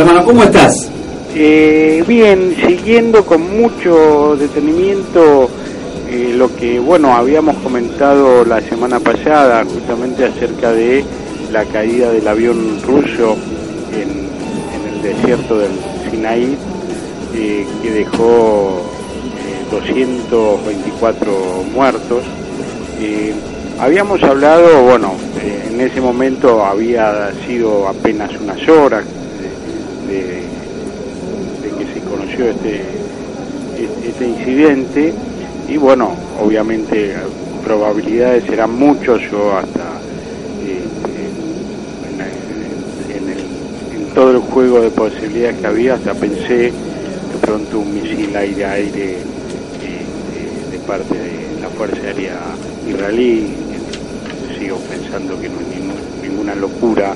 Hermano, ¿cómo estás? Eh, bien, siguiendo con mucho detenimiento eh, lo que, bueno, habíamos comentado la semana pasada, justamente acerca de la caída del avión ruso en, el desierto del Sinaí, eh, que dejó 224 muertos. habíamos hablado, bueno, en ese momento había sido apenas unas horas de, que se conoció este, este incidente y bueno, obviamente probabilidades eran muchos, yo hasta eh, en, todo el juego de posibilidades que había, hasta pensé de pronto un misil aire-aire eh, de parte de la Fuerza Aérea israelí, sigo pensando que no es ninguna locura.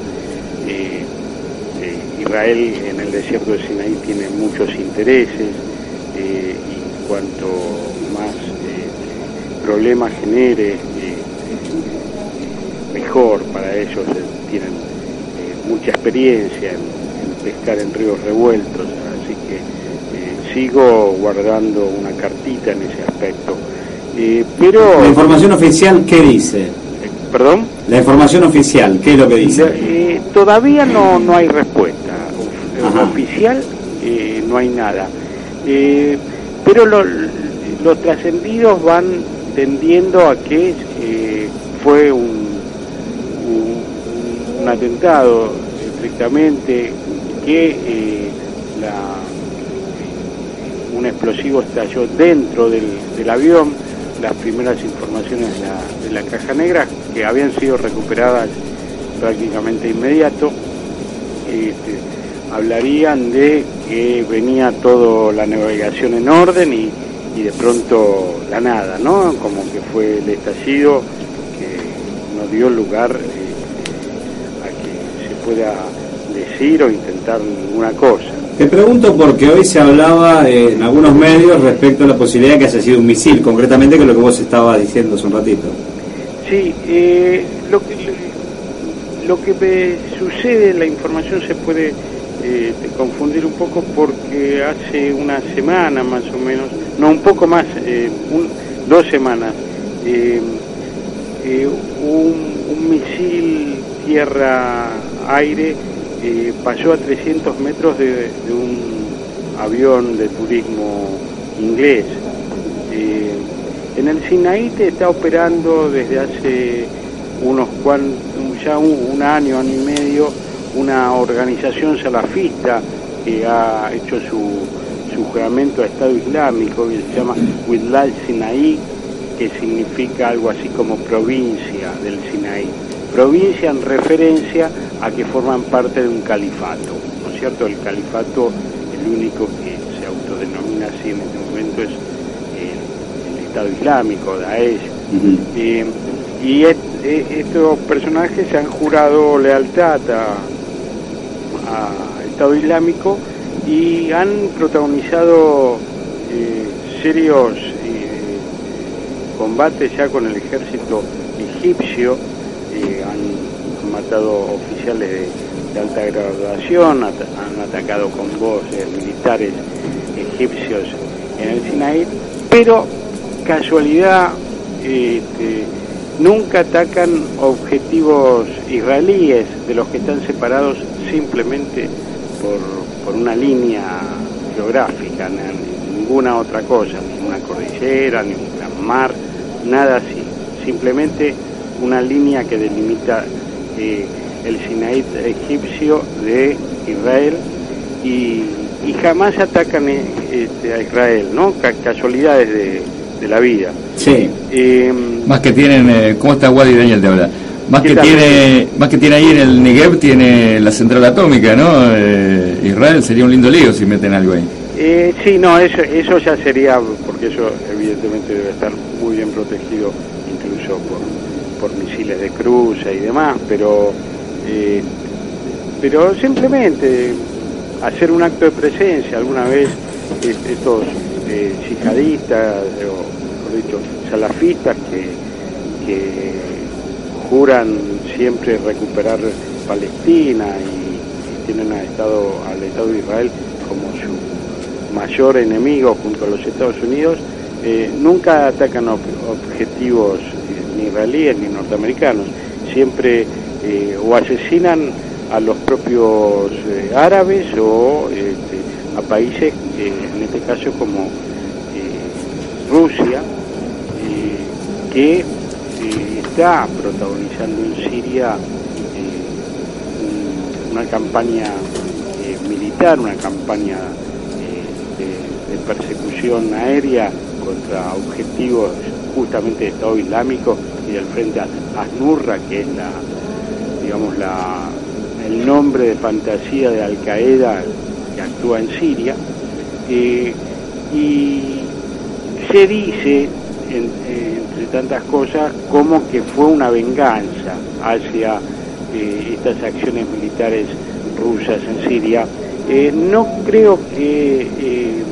Israel en el desierto de Sinaí tiene muchos intereses eh, y cuanto más eh, problemas genere, eh, mejor para ellos. tienen mucha experiencia en, pescar en ríos revueltos, así que sigo guardando una cartita en ese aspecto. pero la información oficial qué dice? ¿Perdón? La información oficial, ¿qué es lo que dice? todavía no, no hay respuesta eh, no hay nada. Eh, pero los trascendidos van tendiendo a que eh, fue un, atentado estrictamente, que un explosivo estalló dentro del, avión. Las primeras informaciones de la, caja negra, que habían sido recuperadas prácticamente inmediato, este, hablarían de que venía toda la navegación en orden y, de pronto la nada, ¿no? Como que fue el estallido que no dio lugar eh, a que se pueda decir o intentar ninguna cosa. Te pregunto porque hoy se hablaba eh, en algunos medios respecto a la posibilidad de que haya sido un misil, concretamente que lo que vos estabas diciendo hace un ratito. Sí, eh, lo que lo que sucede, la información se puede eh, confundir un poco porque hace una semana más o menos, no un poco más, eh, dos semanas, eh, eh, un, misil tierra-aire pasó a 300 metros de, un avión de turismo inglés. en el Sinaí está operando desde hace unos cuantos, ya un año, año y medio, una organización salafista que ha hecho su, su juramento a Estado Islámico, que se llama Widlal Sinaí, que significa algo así como provincia del Sinaí. Provincia en referencia a que forman parte de un califato, ¿no es cierto? El califato, el único que se autodenomina así en este momento es el, Estado Islámico, Daesh. Eh, y estos personajes se han jurado lealtad a, Estado Islámico y han protagonizado eh, serios eh, combates ya con el ejército egipcio, eh, han matado oficiales de, alta graduación, han atacado con voces militares egipcios en el Sinaí, pero casualidad este, nunca atacan objetivos israelíes de los que están separados simplemente por, una línea geográfica, ninguna otra cosa, ni una cordillera, ni un gran mar, nada así, simplemente una línea que delimita eh, el Sinaí egipcio de Israel y, jamás atacan eh, este, a Israel, ¿no? casualidades de, la vida. Sí. Eh, Más que tienen, ¿cómo está Wadi Daniel de habla? Más que tiene, más que tiene ahí en el Negev tiene la central atómica, ¿no? Eh, Israel, sería un lindo lío si meten algo ahí. Eh, sí, no, eso, eso ya sería, porque eso evidentemente debe estar muy bien protegido incluso por, por misiles de cruza y demás, pero, eh, pero simplemente hacer un acto de presencia alguna vez estos eh, yihadistas, o mejor dicho, salafistas que, que juran siempre recuperar Palestina y, tienen al Estado, al Estado de Israel como su mayor enemigo junto a los Estados Unidos, eh, nunca atacan objetivos ni israelíes ni norteamericanos, siempre eh, o asesinan a los propios eh, árabes o este, a países, en este caso como que está protagonizando en Siria una campaña eh, militar, una campaña eh, de, persecución aérea contra objetivos justamente de Estado Islámico y del Frente Asnurra, que es la, digamos, la, el nombre de fantasía de Al Qaeda que actúa en Siria. Eh, y se dice, entre tantas cosas, como que fue una venganza hacia estas acciones militares rusas en Siria. Eh, no creo que eh,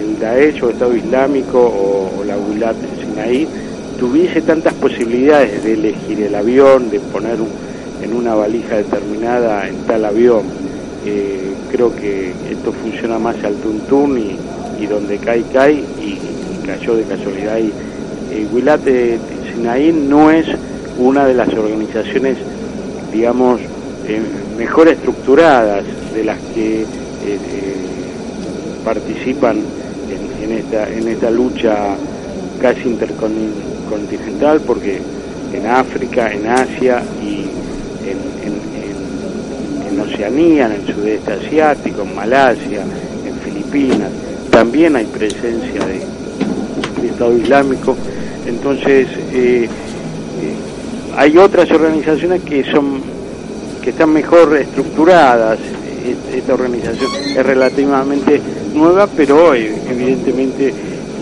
el Daesh o Estado Islámico o, la Gulat Sinaí tuviese tantas posibilidades de elegir el avión, de poner en una valija determinada en tal avión. Eh, creo que esto funciona más al tuntún y, y donde cae, cae y, cayó de casualidad. Y Gulat Sinaí no es una de las organizaciones digamos, eh, mejor estructuradas de las que eh, eh, participan en, esta, en esta lucha casi intercontinental, porque en África, en Asia y en, en, Oceanía, en el sudeste asiático, en Malasia, en Filipinas, también hay presencia de, Estado Islámico. Entonces, hay otras organizaciones que son que están mejor estructuradas. Esta organización es relativamente nueva, pero evidentemente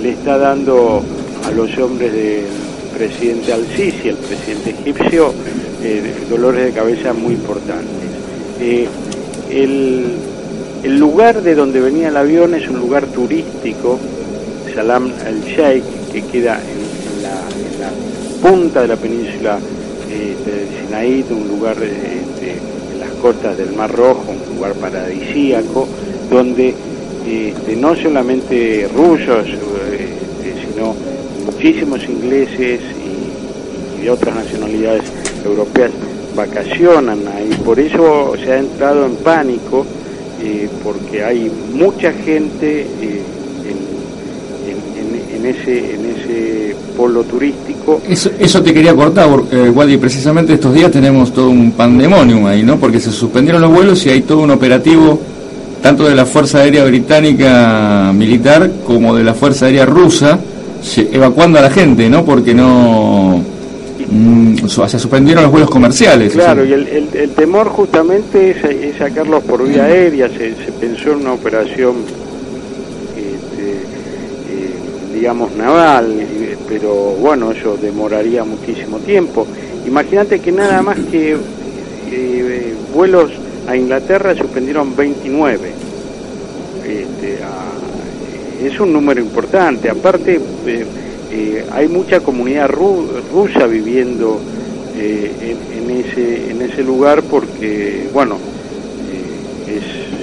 le está dando a los hombres del presidente Al-Sisi, el presidente egipcio, eh, dolores de cabeza muy importantes. Eh, el, lugar de donde venía el avión es un lugar turístico, Salam al-Sheikh, que queda en, la, punta de la península de Sinaí, un lugar este, en las costas del Mar Rojo, un lugar paradisíaco, donde este, no solamente rusos, este, sino muchísimos ingleses y, de otras nacionalidades europeas vacacionan ahí. Por eso se ha entrado en pánico, eh, porque hay mucha gente eh, en, ese, en ese polo turístico. Eso, eso te quería cortar, eh, Wadi, precisamente estos días tenemos todo un pandemonium ahí, ¿no? Porque se suspendieron los vuelos y hay todo un operativo tanto de la Fuerza Aérea Británica Militar como de la Fuerza Aérea Rusa evacuando a la gente, ¿no? Porque no... Mm, se suspendieron los vuelos comerciales. Claro, y el, el, temor justamente es, sacarlos por vía aérea, se, se pensó en una operación digamos, naval, pero bueno, eso demoraría muchísimo tiempo. Imagínate que nada más que eh, vuelos a Inglaterra suspendieron 29. Este, es un número importante. Aparte, eh, eh, hay mucha comunidad rusa viviendo en, ese, en ese lugar porque, bueno,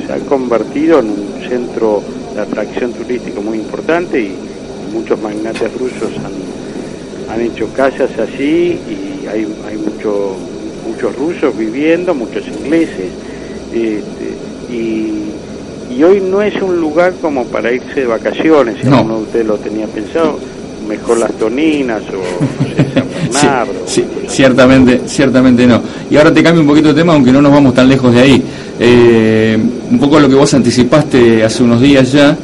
se ha convertido en un centro de atracción turístico muy importante y muchos magnates rusos han, han hecho casas así y hay, hay mucho, muchos rusos viviendo, muchos ingleses. Este, y, y, hoy no es un lugar como para irse de vacaciones, si uno de ustedes lo tenía pensado, mejor las Toninas o San Bernardo. sí, ciertamente, ciertamente no. Y ahora te cambio un poquito de tema, aunque no nos vamos tan lejos de ahí. Eh, un poco lo que vos anticipaste hace unos días ya,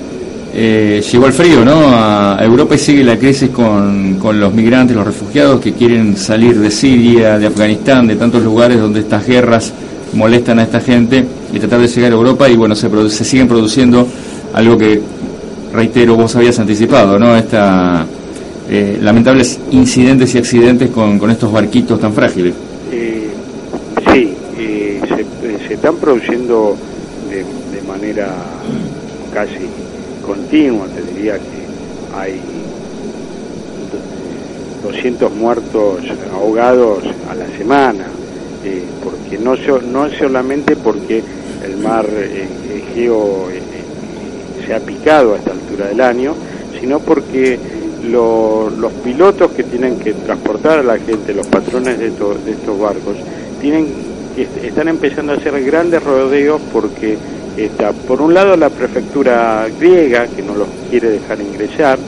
eh, llegó el frío, ¿no? A Europa y sigue la crisis con, con, los migrantes, los refugiados que quieren salir de Siria, de Afganistán, de tantos lugares donde estas guerras molestan a esta gente y tratar de llegar a Europa y bueno, se, se siguen produciendo algo que, reitero, vos habías anticipado, ¿no? Esta, eh, lamentables incidentes y accidentes con, con estos barquitos tan frágiles. Eh, sí, eh, se, se, están produciendo de, de manera casi continua, te diría que hay 200 muertos ahogados a la semana, eh, porque no, no solamente porque el mar eh, Egeo eh, se ha picado a esta altura del año, sino porque los pilotos que tienen que transportar a la gente, los patrones de, estos barcos, tienen están empezando a hacer grandes rodeos porque está por un lado la prefectura griega que no los quiere dejar ingresar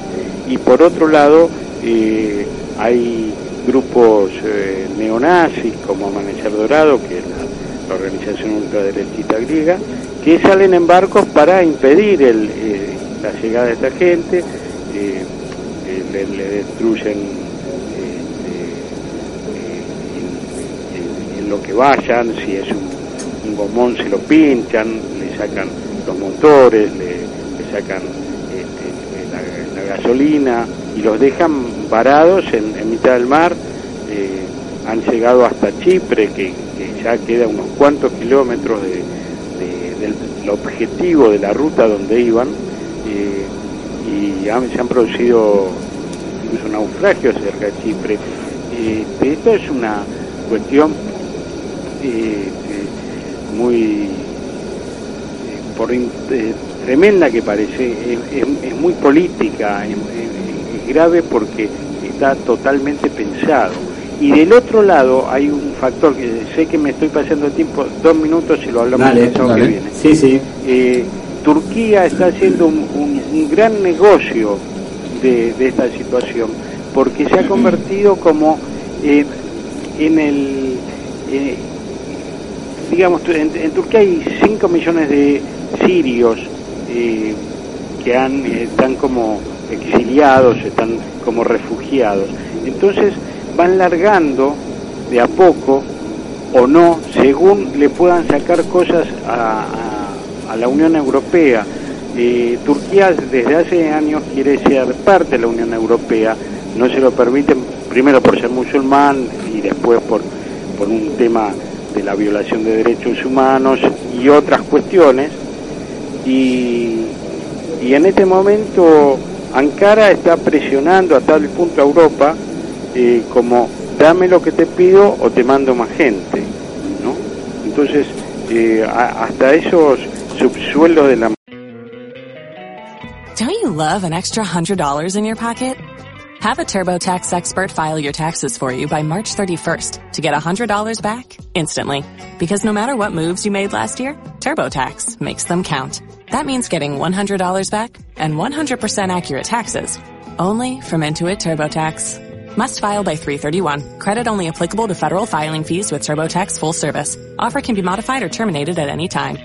y por otro lado eh, hay grupos eh, neonazis como Amanecer Dorado, que es la, organización ultraderechista griega, que salen en barcos para impedir eh, la llegada de esta gente, le, destruyen en, lo que vayan, si es un, gomón se lo pinchan, sacan los motores, le, sacan este, la gasolina y los dejan parados en, mitad del mar, eh, han llegado hasta Chipre, que, ya queda unos cuantos kilómetros de, del objetivo de la ruta donde iban, eh, y se han producido incluso naufragios cerca de Chipre. Eh, esto es una cuestión muy por, tremenda que parece, es, muy política, grave porque está totalmente pensado. Y del otro lado hay un factor que sé que me estoy pasando el tiempo, dos minutos y lo hablamos el que viene. Sí, sí. Eh, Turquía está haciendo un, gran negocio de, esta situación porque se ha convertido como eh, en el eh, digamos en, Turquía hay 5 millones de sirios que han están como exiliados, están como refugiados. Entonces van largando de a poco o no, según le puedan sacar cosas a, la Unión Europea. Eh, Turquía desde hace años quiere ser parte de la Unión Europea, no se lo permiten, primero por ser musulmán y después por un tema de la violación de derechos humanos y otras cuestiones. Y, y en este momento Ankara está presionando a tal punto a Europa eh, como dame lo que te pido o te mando más gente, ¿no? Entonces, eh, hasta esos subsuelos de la... Don't you love an extra $100 in your pocket? Have a TurboTax expert file your taxes for you by March 31st to get $100 back instantly. Because no matter what moves you made last year, TurboTax makes them count. That means getting $100 back and 100% accurate taxes only from Intuit TurboTax. Must file by 331. Credit only applicable to federal filing fees with TurboTax full service. Offer can be modified or terminated at any time.